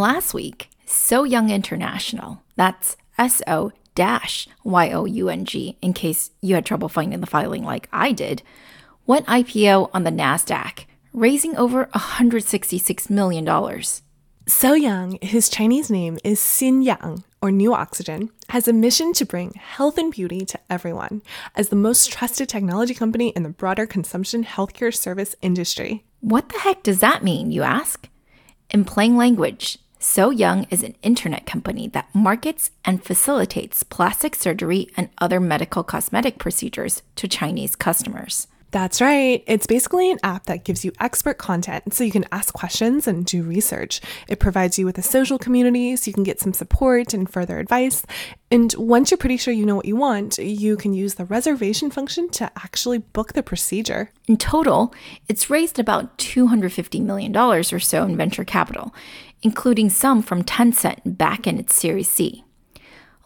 Last week, So Young International, that's S O dash Y O U N G, in case you had trouble finding the filing like I did, went IPO on the NASDAQ, raising over $166 million. So Young, his Chinese name is Xin Yang, or New Oxygen, has a mission to bring health and beauty to everyone as the most trusted technology company in the broader consumption healthcare service industry. What the heck does that mean, you ask? In plain language, So Young is an internet company that markets and facilitates plastic surgery and other medical cosmetic procedures to Chinese customers. That's right. It's basically an app that gives you expert content so you can ask questions and do research. It provides you with a social community so you can get some support and further advice. And once you're pretty sure you know what you want, you can use the reservation function to actually book the procedure. In total, it's raised about $250 million or so in venture capital, including some from Tencent back in its Series C.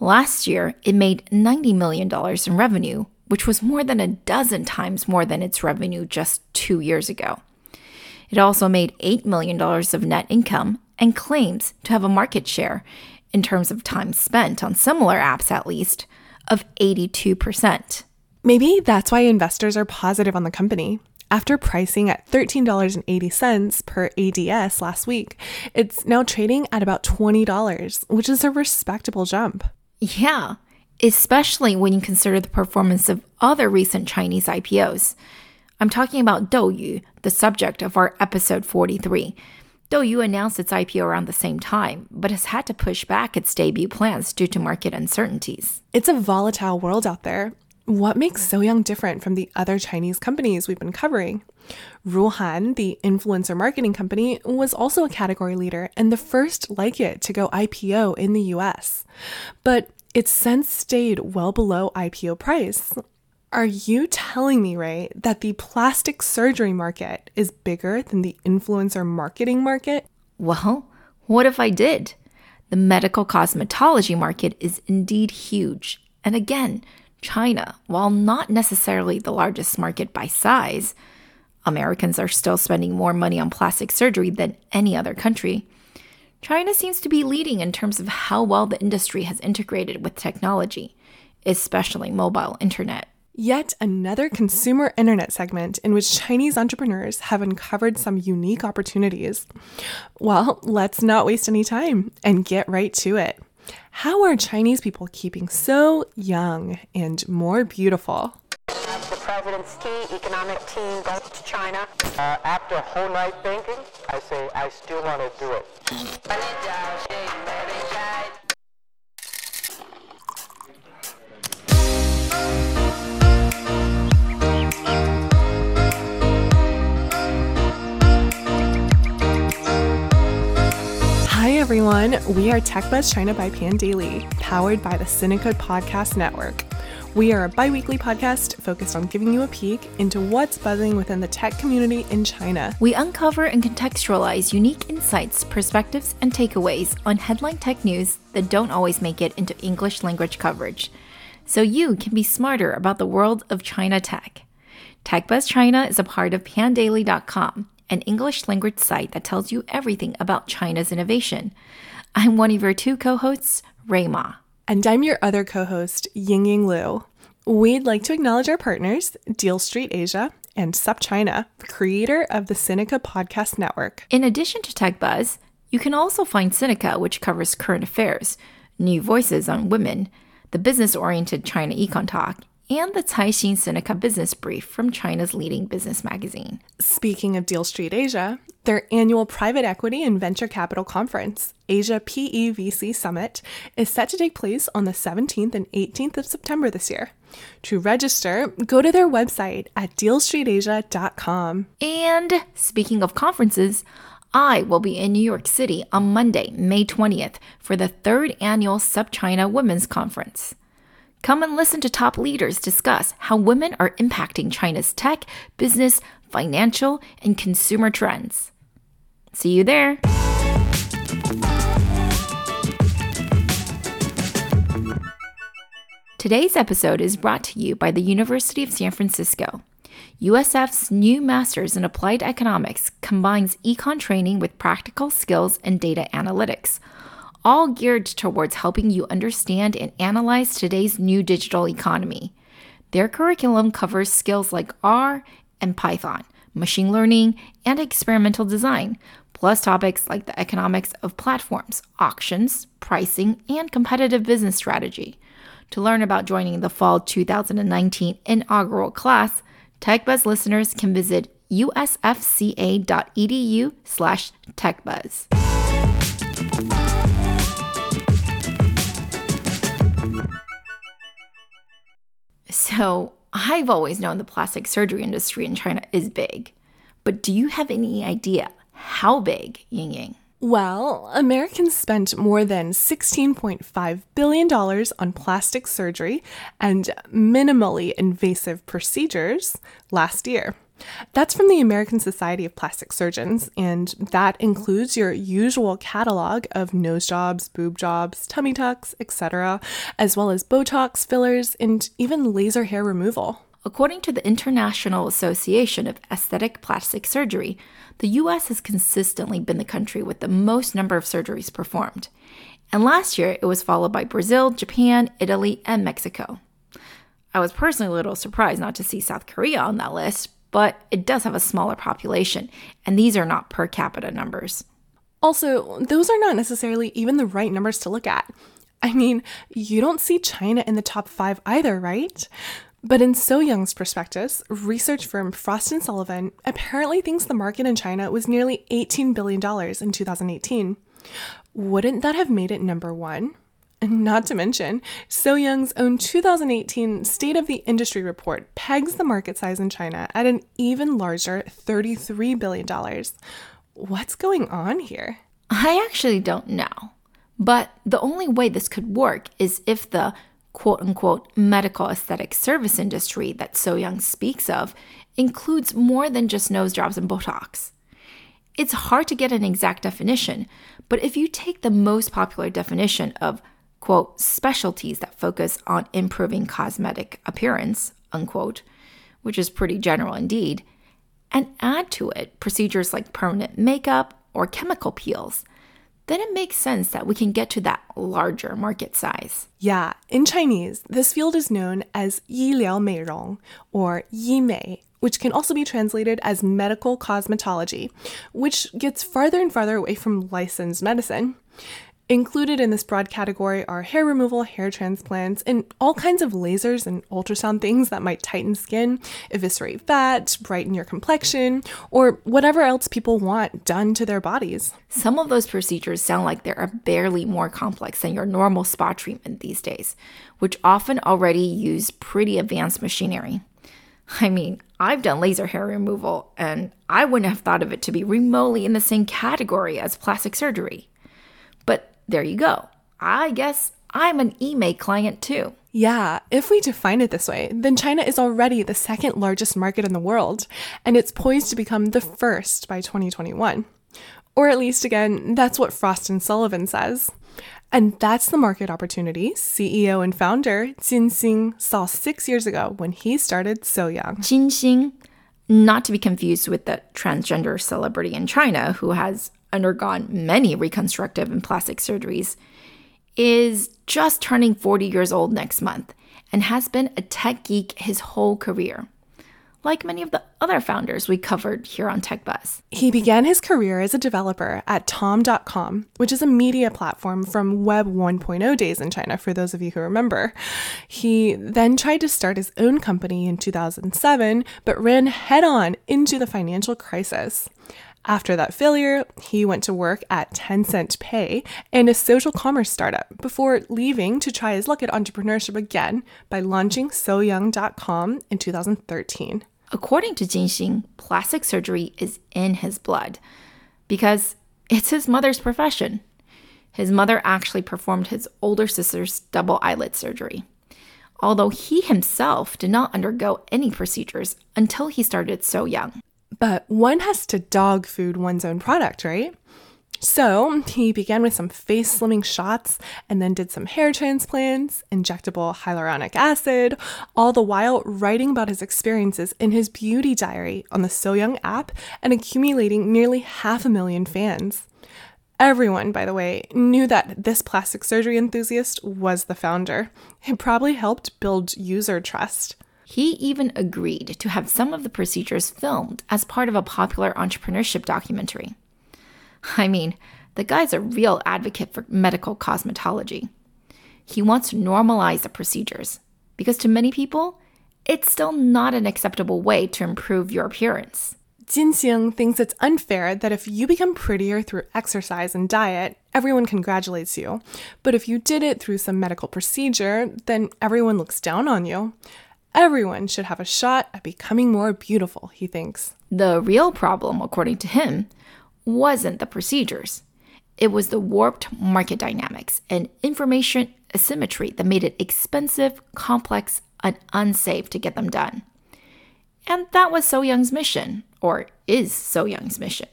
Last year, it made $90 million in revenue which was more than a dozen times more than its revenue just two years ago. It also made $8 million of net income and claims to have a market share, in terms of time spent on similar apps at least, of 82%. Maybe that's why investors are positive on the company. After pricing at $13.80 per ADS last week, it's now trading at about $20, which is a respectable jump. Yeah, especially when you consider the performance of other recent Chinese IPOs. I'm talking about Douyu, the subject of our episode 43. Douyu announced its IPO around the same time, but has had to push back its debut plans due to market uncertainties. It's a volatile world out there. What makes So Young different from the other Chinese companies we've been covering? Ruhnn, the influencer marketing company, was also a category leader and the first like it to go IPO in the US. But it's since stayed well below IPO price. Are you telling me, Ray, that the plastic surgery market is bigger than the influencer marketing market? Well, what if I did? The medical cosmetology market is indeed huge. And again, China, while not necessarily the largest market by size, Americans are still spending more money on plastic surgery than any other country. China seems to be leading in terms of how well the industry has integrated with technology, especially mobile internet. Yet another consumer internet segment in which Chinese entrepreneurs have uncovered some unique opportunities. Well, let's not waste any time and get right to it. How are Chinese people keeping so young and more beautiful? The president's key economic team goes to China. Uh, after a whole night thinking, I say I still want to do it. Hi everyone, we are TechBuzz China by Pandaily, powered by the Sinica Podcast Network. We are a bi weekly podcast focused on giving you a peek into what's buzzing within the tech community in China. We uncover and contextualize unique insights, perspectives, and takeaways on headline tech news that don't always make it into English language coverage, so you can be smarter about the world of China tech. TechBuzz China is a part of pandaily.com, an English language site that tells you everything about China's innovation. I'm one of your two co hosts, Rui Ma. And I'm your other co host, Ying Ying Liu. We'd like to acknowledge our partners, Deal Street Asia and SupChina, creator of the Sinica Podcast Network. In addition to TechBuzz, you can also find Sinica, which covers current affairs, NüVoices on women, the business oriented China Econ Talk, and the Caixin Sinica Business Brief from China's leading business magazine. Speaking of Deal Street Asia, their annual private equity and venture capital conference, Asia PEVC Summit, is set to take place on the 17th and 18th of September this year. To register, go to their website at dealstreetasia.com. And speaking of conferences, I will be in New York City on Monday, May 20th, for the third annual SupChina Women's Conference. Come and listen to top leaders discuss how women are impacting China's tech, business, financial, and consumer trends. See you there. Today's episode is brought to you by the University of San Francisco. USF's new Masters in Applied Economics combines econ training with practical skills and data analytics, all geared towards helping you understand and analyze today's new digital economy. Their curriculum covers skills like R and Python, machine learning, and experimental design, plus topics like the economics of platforms, auctions, pricing, and competitive business strategy. To learn about joining the fall 2019 inaugural class, TechBuzz listeners can visit usfca.edu So, I've always known the plastic surgery industry in China is big. But do you have any idea how big, Ying Ying? Well, Americans spent more than $16.5 billion on plastic surgery and minimally invasive procedures last year. That's from the American Society of Plastic Surgeons, and that includes your usual catalog of nose jobs, boob jobs, tummy tucks, etc., as well as Botox, fillers, and even laser hair removal. According to the International Association of Aesthetic Plastic Surgery, the US has consistently been the country with the most number of surgeries performed. And last year, it was followed by Brazil, Japan, Italy, and Mexico. I was personally a little surprised not to see South Korea on that list, but it does have a smaller population, and these are not per capita numbers. Also, those are not necessarily even the right numbers to look at. I mean, you don't see China in the top five either, right? But in So Young's prospectus, research firm Frost & Sullivan apparently thinks the market in China was nearly $18 billion in 2018. Wouldn't that have made it number one? Not to mention, So Young's own 2018 State of the Industry report pegs the market size in China at an even larger $33 billion. What's going on here? I actually don't know. But the only way this could work is if the quote unquote medical aesthetic service industry that So Young speaks of includes more than just nose jobs and Botox. It's hard to get an exact definition, but if you take the most popular definition of quote, specialties that focus on improving cosmetic appearance, unquote, which is pretty general indeed, and add to it procedures like permanent makeup or chemical peels then it makes sense that we can get to that larger market size. Yeah, in Chinese, this field is known as Yiliao Meirong or Yi Mei, which can also be translated as medical cosmetology, which gets farther and farther away from licensed medicine. Included in this broad category are hair removal, hair transplants, and all kinds of lasers and ultrasound things that might tighten skin, eviscerate fat, brighten your complexion, or whatever else people want done to their bodies. Some of those procedures sound like they are barely more complex than your normal spa treatment these days, which often already use pretty advanced machinery. I mean, I've done laser hair removal, and I wouldn't have thought of it to be remotely in the same category as plastic surgery. There you go. I guess I'm an Yimei client too. Yeah, if we define it this way, then China is already the second largest market in the world, and it's poised to become the first by 2021. Or at least, again, that's what Frost and Sullivan says. And that's the market opportunity CEO and founder Jin Xing saw six years ago when he started So Young. Jin Xing, not to be confused with the transgender celebrity in China who has undergone many reconstructive and plastic surgeries, is just turning 40 years old next month and has been a tech geek his whole career. Like many of the other founders we covered here on TechBuzz. He began his career as a developer at Tom.com, which is a media platform from Web 1.0 days in China, for those of you who remember. He then tried to start his own company in 2007, but ran head on into the financial crisis. After that failure, he went to work at Tencent Pay and a social commerce startup before leaving to try his luck at entrepreneurship again by launching SoYoung.com in 2013. According to Jinxing, plastic surgery is in his blood because it's his mother's profession. His mother actually performed his older sister's double eyelid surgery, although he himself did not undergo any procedures until he started so young. But one has to dog food one's own product, right? So he began with some face slimming shots and then did some hair transplants, injectable hyaluronic acid, all the while writing about his experiences in his beauty diary on the So Young app and accumulating nearly half a million fans. Everyone, by the way, knew that this plastic surgery enthusiast was the founder. It probably helped build user trust. He even agreed to have some of the procedures filmed as part of a popular entrepreneurship documentary. I mean, the guy's a real advocate for medical cosmetology. He wants to normalize the procedures because to many people, it's still not an acceptable way to improve your appearance. Jinxing thinks it's unfair that if you become prettier through exercise and diet, everyone congratulates you. But if you did it through some medical procedure, then everyone looks down on you. Everyone should have a shot at becoming more beautiful, he thinks. The real problem, according to him, wasn't the procedures. It was the warped market dynamics and information asymmetry that made it expensive, complex, and unsafe to get them done. And that was So Young's mission, or is So Young's mission,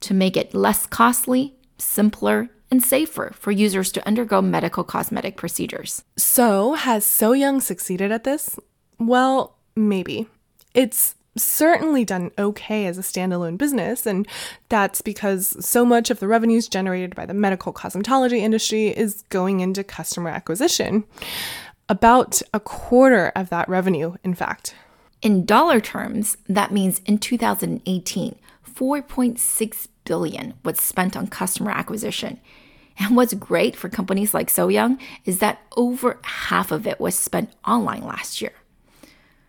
to make it less costly, simpler, and safer for users to undergo medical cosmetic procedures. So, has So Young succeeded at this? Well, maybe. It's certainly done okay as a standalone business, and that's because so much of the revenues generated by the medical cosmetology industry is going into customer acquisition. About a quarter of that revenue, in fact. In dollar terms, that means in 2018, 4.6 billion was spent on customer acquisition. And what's great for companies like So Young is that over half of it was spent online last year.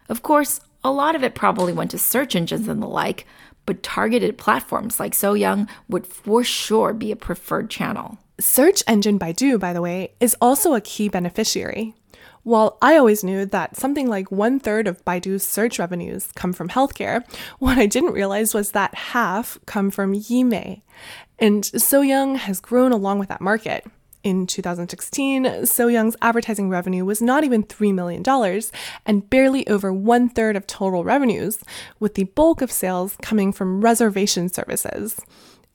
Of course, a lot of it probably went to search engines and the like, but targeted platforms like So Young would for sure be a preferred channel. Search engine Baidu, by the way, is also a key beneficiary. While I always knew that something like one third of Baidu's search revenues come from healthcare, what I didn't realize was that half come from Yimei. And So Young has grown along with that market. In 2016, So Young's advertising revenue was not even $3 million and barely over one third of total revenues, with the bulk of sales coming from reservation services.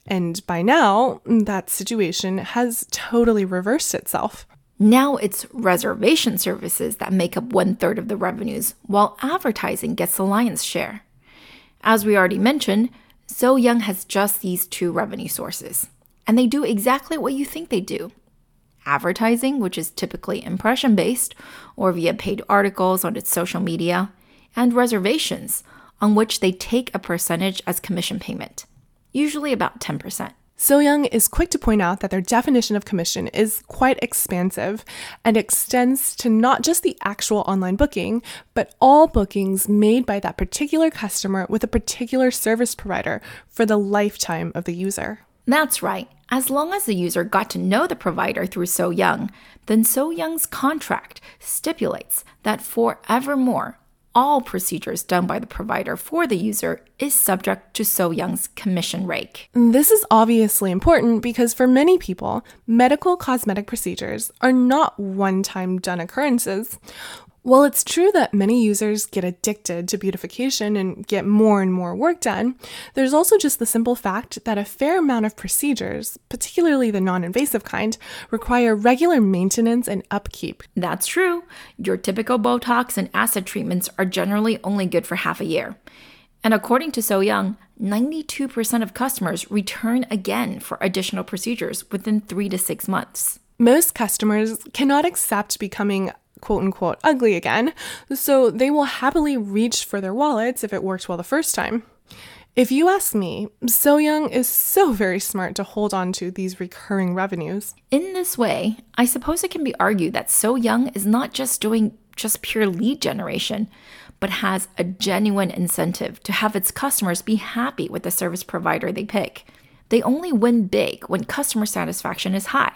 And by now, that situation has totally reversed itself. Now it's reservation services that make up one third of the revenues, while advertising gets the lion's share. As we already mentioned, So Young has just these two revenue sources, and they do exactly what you think they do advertising, which is typically impression based or via paid articles on its social media, and reservations, on which they take a percentage as commission payment, usually about 10%. So Young is quick to point out that their definition of commission is quite expansive and extends to not just the actual online booking, but all bookings made by that particular customer with a particular service provider for the lifetime of the user. That's right. As long as the user got to know the provider through So Young, then So Young's contract stipulates that forevermore, all procedures done by the provider for the user is subject to So Young's commission rake. This is obviously important because for many people, medical cosmetic procedures are not one time done occurrences. While it's true that many users get addicted to beautification and get more and more work done, there's also just the simple fact that a fair amount of procedures, particularly the non invasive kind, require regular maintenance and upkeep. That's true. Your typical Botox and acid treatments are generally only good for half a year. And according to So Young, 92% of customers return again for additional procedures within three to six months. Most customers cannot accept becoming quote unquote ugly again, so they will happily reach for their wallets if it worked well the first time. If you ask me, So Young is so very smart to hold on to these recurring revenues. In this way, I suppose it can be argued that So Young is not just doing just pure lead generation, but has a genuine incentive to have its customers be happy with the service provider they pick. They only win big when customer satisfaction is high.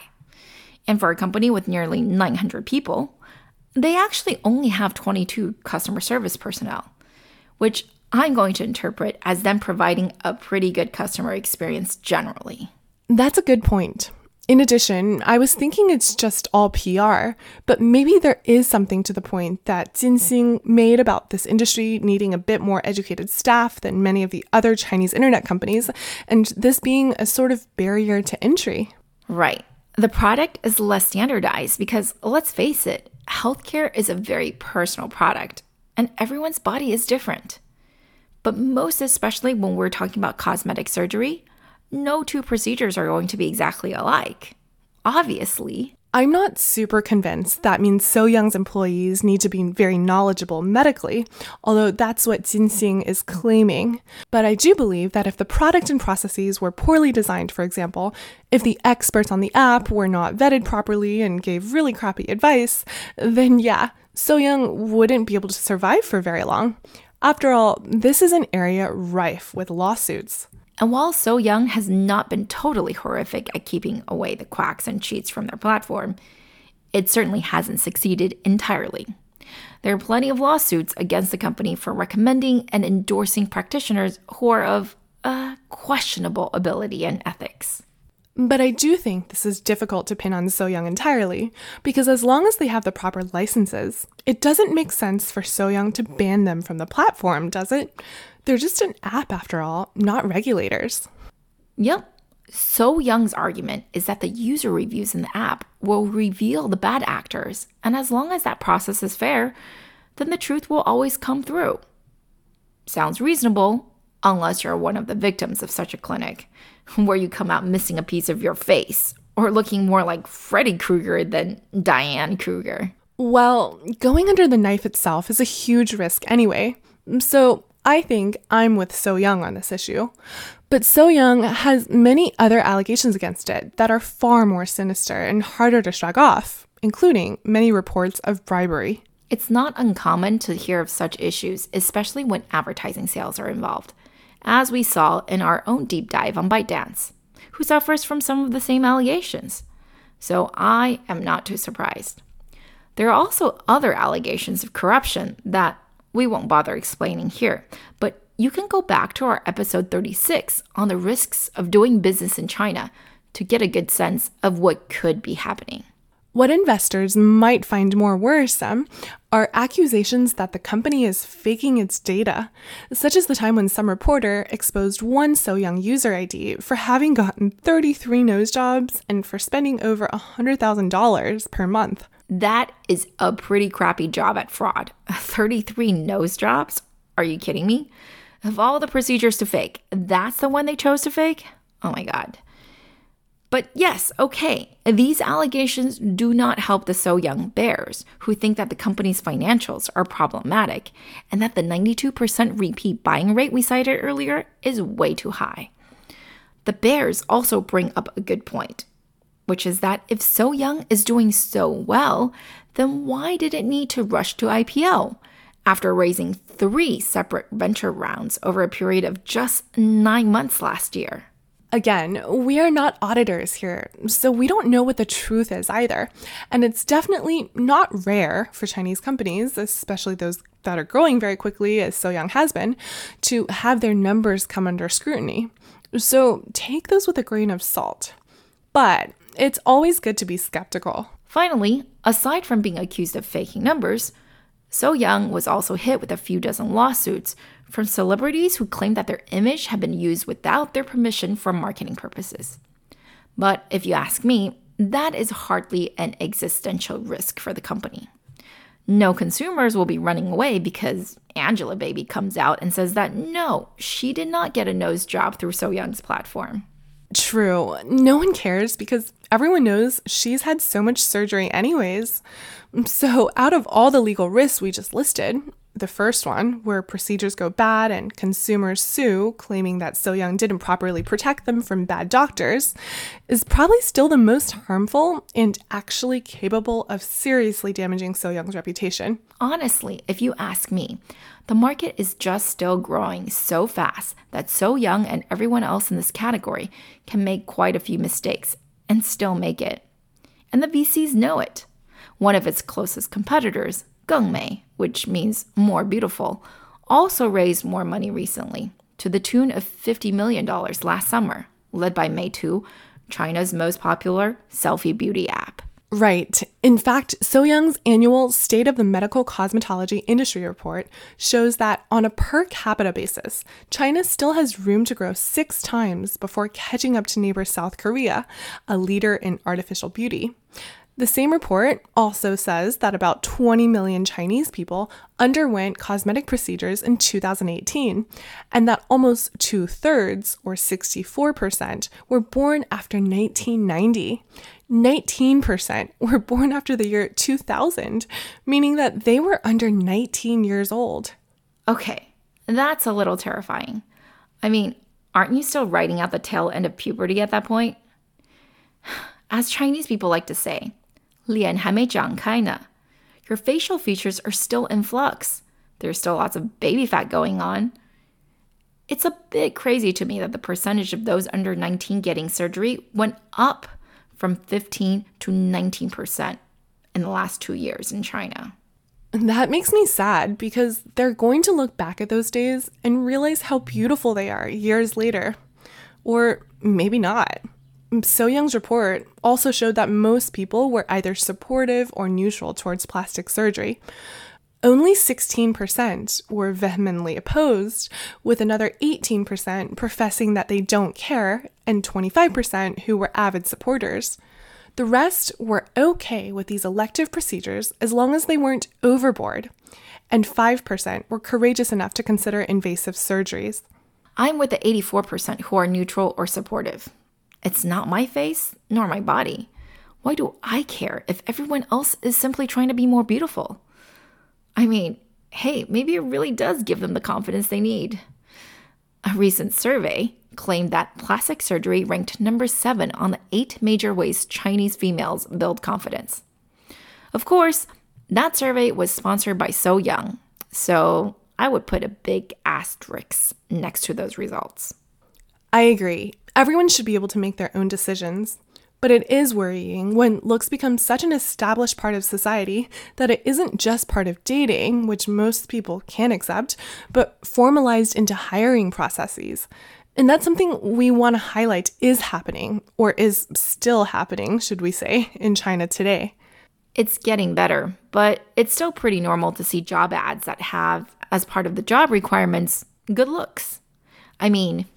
And for a company with nearly 900 people, they actually only have 22 customer service personnel, which I'm going to interpret as them providing a pretty good customer experience generally. That's a good point. In addition, I was thinking it's just all PR, but maybe there is something to the point that Jinxing made about this industry needing a bit more educated staff than many of the other Chinese internet companies, and this being a sort of barrier to entry. Right. The product is less standardized because, let's face it, healthcare is a very personal product, and everyone's body is different. But most especially when we're talking about cosmetic surgery, no two procedures are going to be exactly alike. Obviously. I'm not super convinced that means So Young's employees need to be very knowledgeable medically, although that's what Jinxing is claiming. But I do believe that if the product and processes were poorly designed, for example, if the experts on the app were not vetted properly and gave really crappy advice, then yeah, So Young wouldn't be able to survive for very long. After all, this is an area rife with lawsuits. And while So Young has not been totally horrific at keeping away the quacks and cheats from their platform, it certainly hasn't succeeded entirely. There are plenty of lawsuits against the company for recommending and endorsing practitioners who are of uh, questionable ability and ethics. But I do think this is difficult to pin on So Young entirely, because as long as they have the proper licenses, it doesn't make sense for So Young to ban them from the platform, does it? They're just an app after all, not regulators. Yep. So Young's argument is that the user reviews in the app will reveal the bad actors, and as long as that process is fair, then the truth will always come through. Sounds reasonable, unless you're one of the victims of such a clinic, where you come out missing a piece of your face or looking more like Freddy Krueger than Diane Kruger. Well, going under the knife itself is a huge risk anyway, so I think I'm with So Young on this issue. But So Young has many other allegations against it that are far more sinister and harder to shrug off, including many reports of bribery. It's not uncommon to hear of such issues, especially when advertising sales are involved, as we saw in our own deep dive on ByteDance, who suffers from some of the same allegations. So I am not too surprised. There are also other allegations of corruption that we won't bother explaining here, but you can go back to our episode 36 on the risks of doing business in China to get a good sense of what could be happening. What investors might find more worrisome are accusations that the company is faking its data, such as the time when some reporter exposed one So Young user ID for having gotten 33 nose jobs and for spending over $100,000 per month. That is a pretty crappy job at fraud. 33 nose jobs? Are you kidding me? Of all the procedures to fake, that's the one they chose to fake? Oh my god. But yes, okay, these allegations do not help the So Young bears, who think that the company's financials are problematic and that the 92% repeat buying rate we cited earlier is way too high. The bears also bring up a good point which is that if So Young is doing so well, then why did it need to rush to IPO after raising three separate venture rounds over a period of just nine months last year? Again, we are not auditors here, so we don't know what the truth is either. And it's definitely not rare for Chinese companies, especially those that are growing very quickly, as So Young has been, to have their numbers come under scrutiny. So take those with a grain of salt. But it's always good to be skeptical. Finally, aside from being accused of faking numbers, So Young was also hit with a few dozen lawsuits from celebrities who claimed that their image had been used without their permission for marketing purposes. But if you ask me, that is hardly an existential risk for the company. No consumers will be running away because Angelababy comes out and says that no, she did not get a nose job through So Young's platform. True. No one cares because everyone knows she's had so much surgery, anyways. So, out of all the legal risks we just listed, the first one, where procedures go bad and consumers sue, claiming that So Young didn't properly protect them from bad doctors, is probably still the most harmful and actually capable of seriously damaging So Young's reputation. Honestly, if you ask me, the market is just still growing so fast that So Young and everyone else in this category can make quite a few mistakes and still make it. And the VCs know it. One of its closest competitors, Gengmei, which means more beautiful, also raised more money recently, to the tune of $50 million last summer, led by Meitu, China's most popular selfie beauty app. Right. In fact, So Young's annual State of the Medical Cosmetology Industry report shows that on a per capita basis, China still has room to grow six times before catching up to neighbor South Korea, a leader in artificial beauty. The same report also says that about 20 million Chinese people underwent cosmetic procedures in 2018, and that almost two thirds, or 64%, were born after 1990. 19% were born after the year 2000, meaning that they were under 19 years old. Okay, that's a little terrifying. I mean, aren't you still riding out the tail end of puberty at that point? As Chinese people like to say, 脸还没长开呢. Your facial features are still in flux. There's still lots of baby fat going on. It's a bit crazy to me that the percentage of those under 19 getting surgery went up from 15 to 19% in the last two years in China. That makes me sad because they're going to look back at those days and realize how beautiful they are years later. Or maybe not. So Young's report also showed that most people were either supportive or neutral towards plastic surgery. Only 16% were vehemently opposed, with another 18% professing that they don't care, and 25% who were avid supporters. The rest were okay with these elective procedures as long as they weren't overboard, and 5% were courageous enough to consider invasive surgeries. I'm with the 84% who are neutral or supportive. It's not my face nor my body. Why do I care if everyone else is simply trying to be more beautiful? I mean, hey, maybe it really does give them the confidence they need. A recent survey claimed that plastic surgery ranked number seven on the eight major ways Chinese females build confidence. Of course, that survey was sponsored by So Young, so I would put a big asterisk next to those results. I agree. Everyone should be able to make their own decisions. But it is worrying when looks become such an established part of society that it isn't just part of dating, which most people can accept, but formalized into hiring processes. And that's something we want to highlight is happening, or is still happening, should we say, in China today. It's getting better, but it's still pretty normal to see job ads that have, as part of the job requirements, good looks. I mean,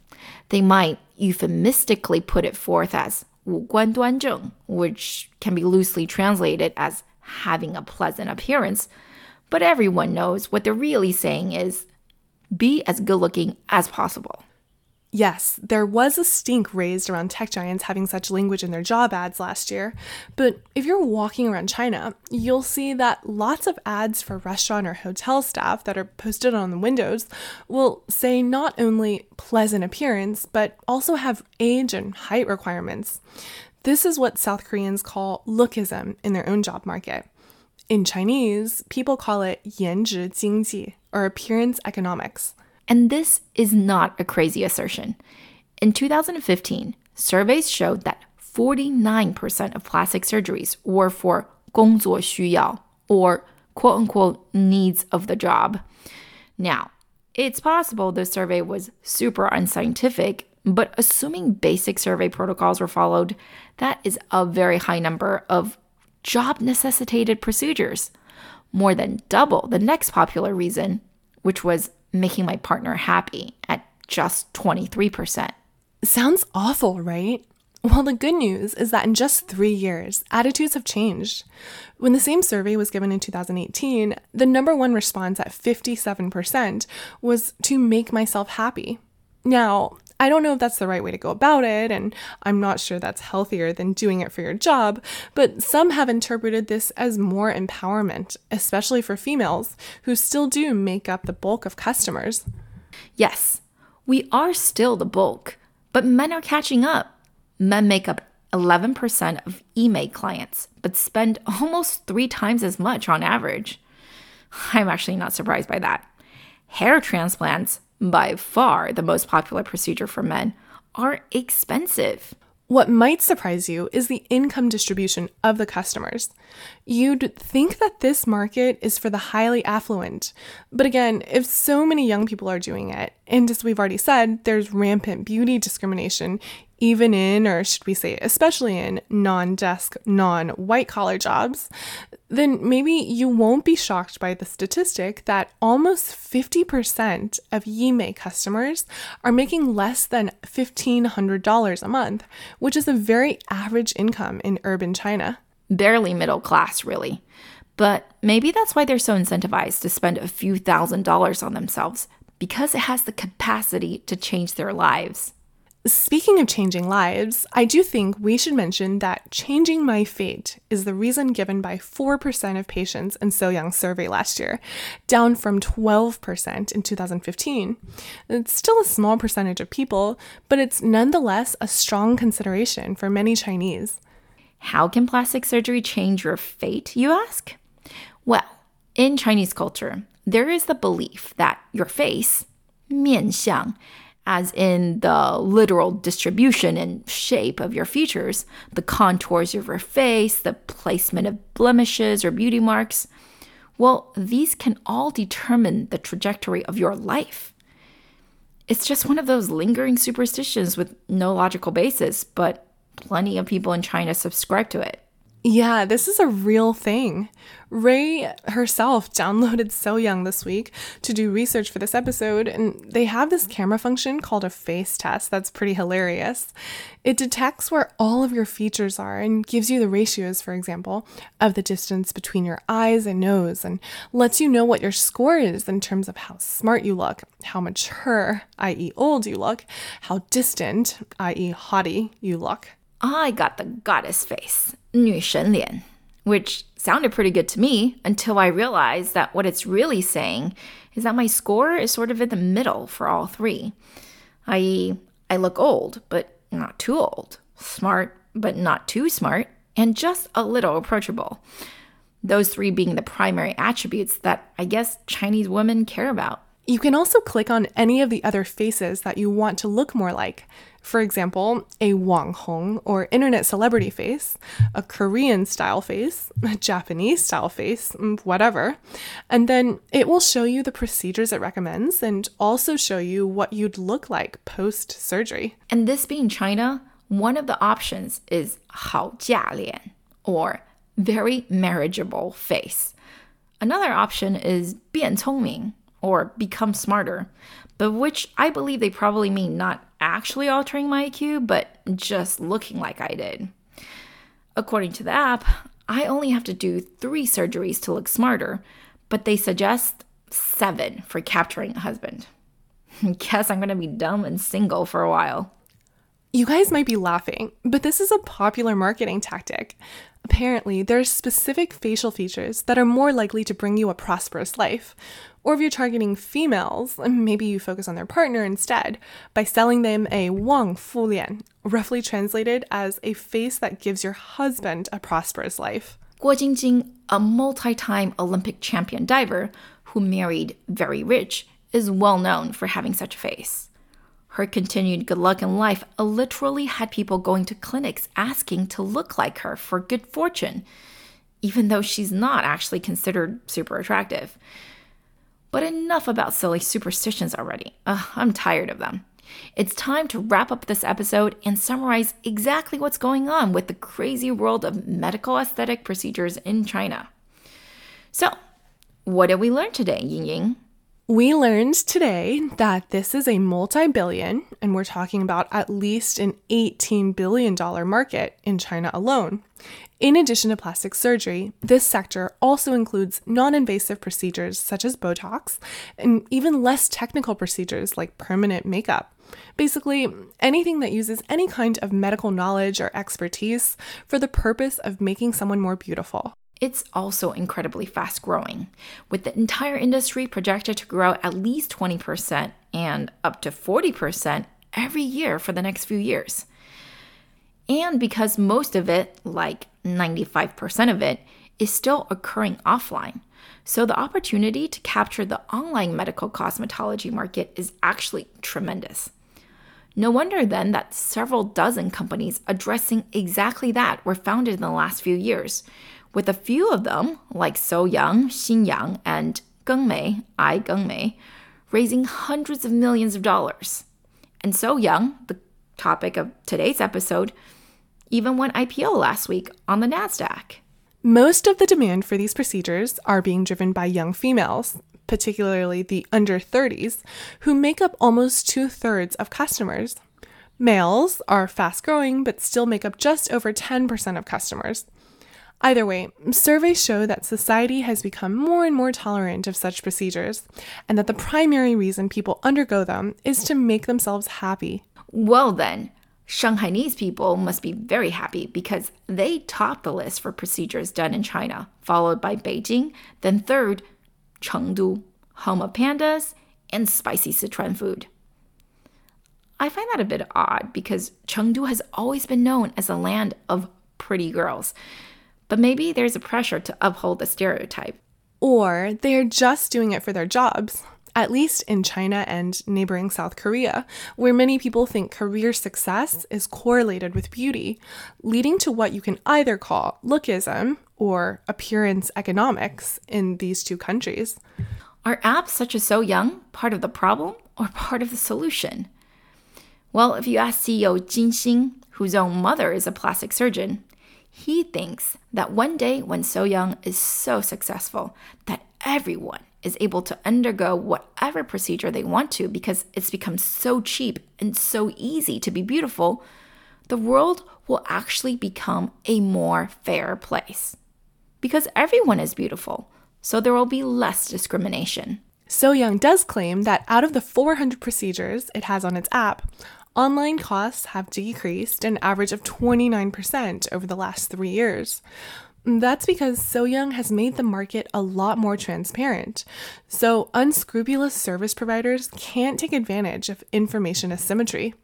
they might euphemistically put it forth as 五官端正, which can be loosely translated as having a pleasant appearance, but everyone knows what they're really saying is be as good looking as possible. Yes, there was a stink raised around tech giants having such language in their job ads last year, but if you're walking around China, you'll see that lots of ads for restaurant or hotel staff that are posted on the windows will say not only pleasant appearance, but also have age and height requirements. This is what South Koreans call lookism in their own job market. In Chinese, people call it 颜值经济, or appearance economics. And this is not a crazy assertion. In 2015, surveys showed that 49% of plastic surgeries were for 工作需要 or quote unquote needs of the job. Now, it's possible the survey was super unscientific, but assuming basic survey protocols were followed, that is a very high number of job necessitated procedures, more than double the next popular reason, which was making my partner happy at just 23%. Sounds awful, right? Well, the good news is that in just three years, attitudes have changed. When the same survey was given in 2018, the number one response at 57% was to make myself happy. Now, I don't know if that's the right way to go about it, and I'm not sure that's healthier than doing it for your job, but some have interpreted this as more empowerment, especially for females who still do make up the bulk of customers. Yes, we are still the bulk, but men are catching up. Men make up 11% of Yimei clients, but spend almost three times as much on average. I'm actually not surprised by that. Hair transplants by far the most popular procedure for men, are expensive. What might surprise you is the income distribution of the customers. You'd think that this market is for the highly affluent. But again, if so many young people are doing it, and as we've already said, there's rampant beauty discrimination, even in, or should we say, especially in non desk, non white collar jobs, then maybe you won't be shocked by the statistic that almost 50% of Yimei customers are making less than $1,500 a month, which is a very average income in urban China. Barely middle class, really. But maybe that's why they're so incentivized to spend a few thousand dollars on themselves, because it has the capacity to change their lives. Speaking of changing lives, I do think we should mention that changing my fate is the reason given by 4% of patients in So Young's survey last year, down from 12% in 2015. It's still a small percentage of people, but it's nonetheless a strong consideration for many Chinese. How can plastic surgery change your fate, you ask? Well, in Chinese culture, there is the belief that your face, 面相, as in the literal distribution and shape of your features, the contours of your face, the placement of blemishes or beauty marks, well, these can all determine the trajectory of your life. It's just one of those lingering superstitions with no logical basis, but plenty of people in China subscribe to it. Yeah, this is a real thing. Ray herself downloaded So Young this week to do research for this episode, and they have this camera function called a face test that's pretty hilarious. It detects where all of your features are and gives you the ratios, for example, of the distance between your eyes and nose, and lets you know what your score is in terms of how smart you look, how mature, i.e., old, you look, how distant, i.e., haughty, you look. I got the goddess face, 女神脸, which sounded pretty good to me until I realized that what it's really saying is that my score is sort of in the middle for all three. I.e., I look old, but not too old, smart, but not too smart, and just a little approachable. Those three being the primary attributes that I guess Chinese women care about. You can also click on any of the other faces that you want to look more like. For example, a Wang Hong or internet celebrity face, a Korean style face, a Japanese style face, mm, whatever. And then it will show you the procedures it recommends and also show you what you'd look like post surgery. And this being China, one of the options is 好嫁脸 or very marriageable face. Another option is 变聪明 or become smarter, but which I believe they probably mean not actually altering my IQ, but just looking like I did. According to the app, I only have to do three surgeries to look smarter, but they suggest seven for capturing a husband. Guess I'm gonna be dumb and single for a while. You guys might be laughing, but this is a popular marketing tactic. Apparently, there are specific facial features that are more likely to bring you a prosperous life. Or if you're targeting females, maybe you focus on their partner instead by selling them a Wang Fu Lian, roughly translated as a face that gives your husband a prosperous life. Guo Jingjing, a multi time Olympic champion diver who married very rich, is well known for having such a face. Her continued good luck in life literally had people going to clinics asking to look like her for good fortune, even though she's not actually considered super attractive. But enough about silly superstitions already. Ugh, I'm tired of them. It's time to wrap up this episode and summarize exactly what's going on with the crazy world of medical aesthetic procedures in China. So, what did we learn today, Ying Ying? We learned today that this is a multi billion, and we're talking about at least an $18 billion market in China alone. In addition to plastic surgery, this sector also includes non invasive procedures such as Botox and even less technical procedures like permanent makeup. Basically, anything that uses any kind of medical knowledge or expertise for the purpose of making someone more beautiful. It's also incredibly fast growing, with the entire industry projected to grow at least 20% and up to 40% every year for the next few years. And because most of it, like 95% of it, is still occurring offline. So the opportunity to capture the online medical cosmetology market is actually tremendous. No wonder then that several dozen companies addressing exactly that were founded in the last few years, with a few of them, like So Young, Xin Yang, and Gengmei, I Gengmei, raising hundreds of millions of dollars. And So Young, the topic of today's episode, even went IPO last week on the NASDAQ. Most of the demand for these procedures are being driven by young females, particularly the under 30s, who make up almost two thirds of customers. Males are fast growing, but still make up just over 10% of customers. Either way, surveys show that society has become more and more tolerant of such procedures, and that the primary reason people undergo them is to make themselves happy. Well, then, Shanghainese people must be very happy because they top the list for procedures done in China, followed by Beijing, then third, Chengdu, home of pandas and spicy Sichuan food. I find that a bit odd because Chengdu has always been known as a land of pretty girls, but maybe there's a pressure to uphold the stereotype. Or they're just doing it for their jobs at least in China and neighboring South Korea, where many people think career success is correlated with beauty, leading to what you can either call lookism or appearance economics in these two countries. Are apps such as So Young part of the problem or part of the solution? Well, if you ask CEO Jin Xing, whose own mother is a plastic surgeon, he thinks that one day when So Young is so successful that everyone is able to undergo whatever procedure they want to because it's become so cheap and so easy to be beautiful, the world will actually become a more fair place. Because everyone is beautiful, so there will be less discrimination. So Young does claim that out of the 400 procedures it has on its app, online costs have decreased an average of 29% over the last three years. That's because So Young has made the market a lot more transparent. So unscrupulous service providers can't take advantage of information asymmetry.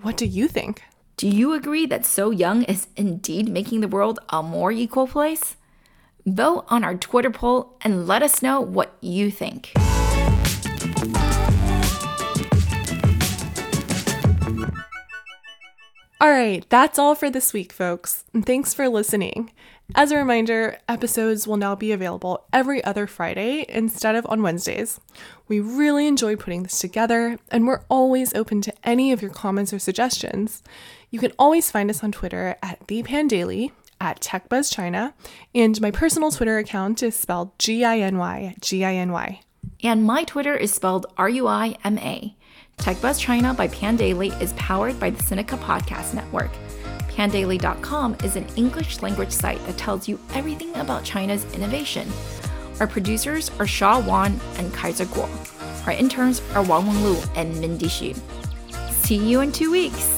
What do you think? Do you agree that So Young is indeed making the world a more equal place? Vote on our Twitter poll and let us know what you think. All right, that's all for this week, folks. Thanks for listening. As a reminder, episodes will now be available every other Friday instead of on Wednesdays. We really enjoy putting this together, and we're always open to any of your comments or suggestions. You can always find us on Twitter at ThePanDaily, at TechBuzzChina, and my personal Twitter account is spelled G I N Y G I N Y. And my Twitter is spelled R U I M A. TechBuzz China by Pandaily is powered by the Sinica Podcast Network. Pandaily.com is an English language site that tells you everything about China's innovation. Our producers are Shaw Wan and Kaiser Kuo. Our interns are Wang Wenlu and Mindy Xu. See you in two weeks.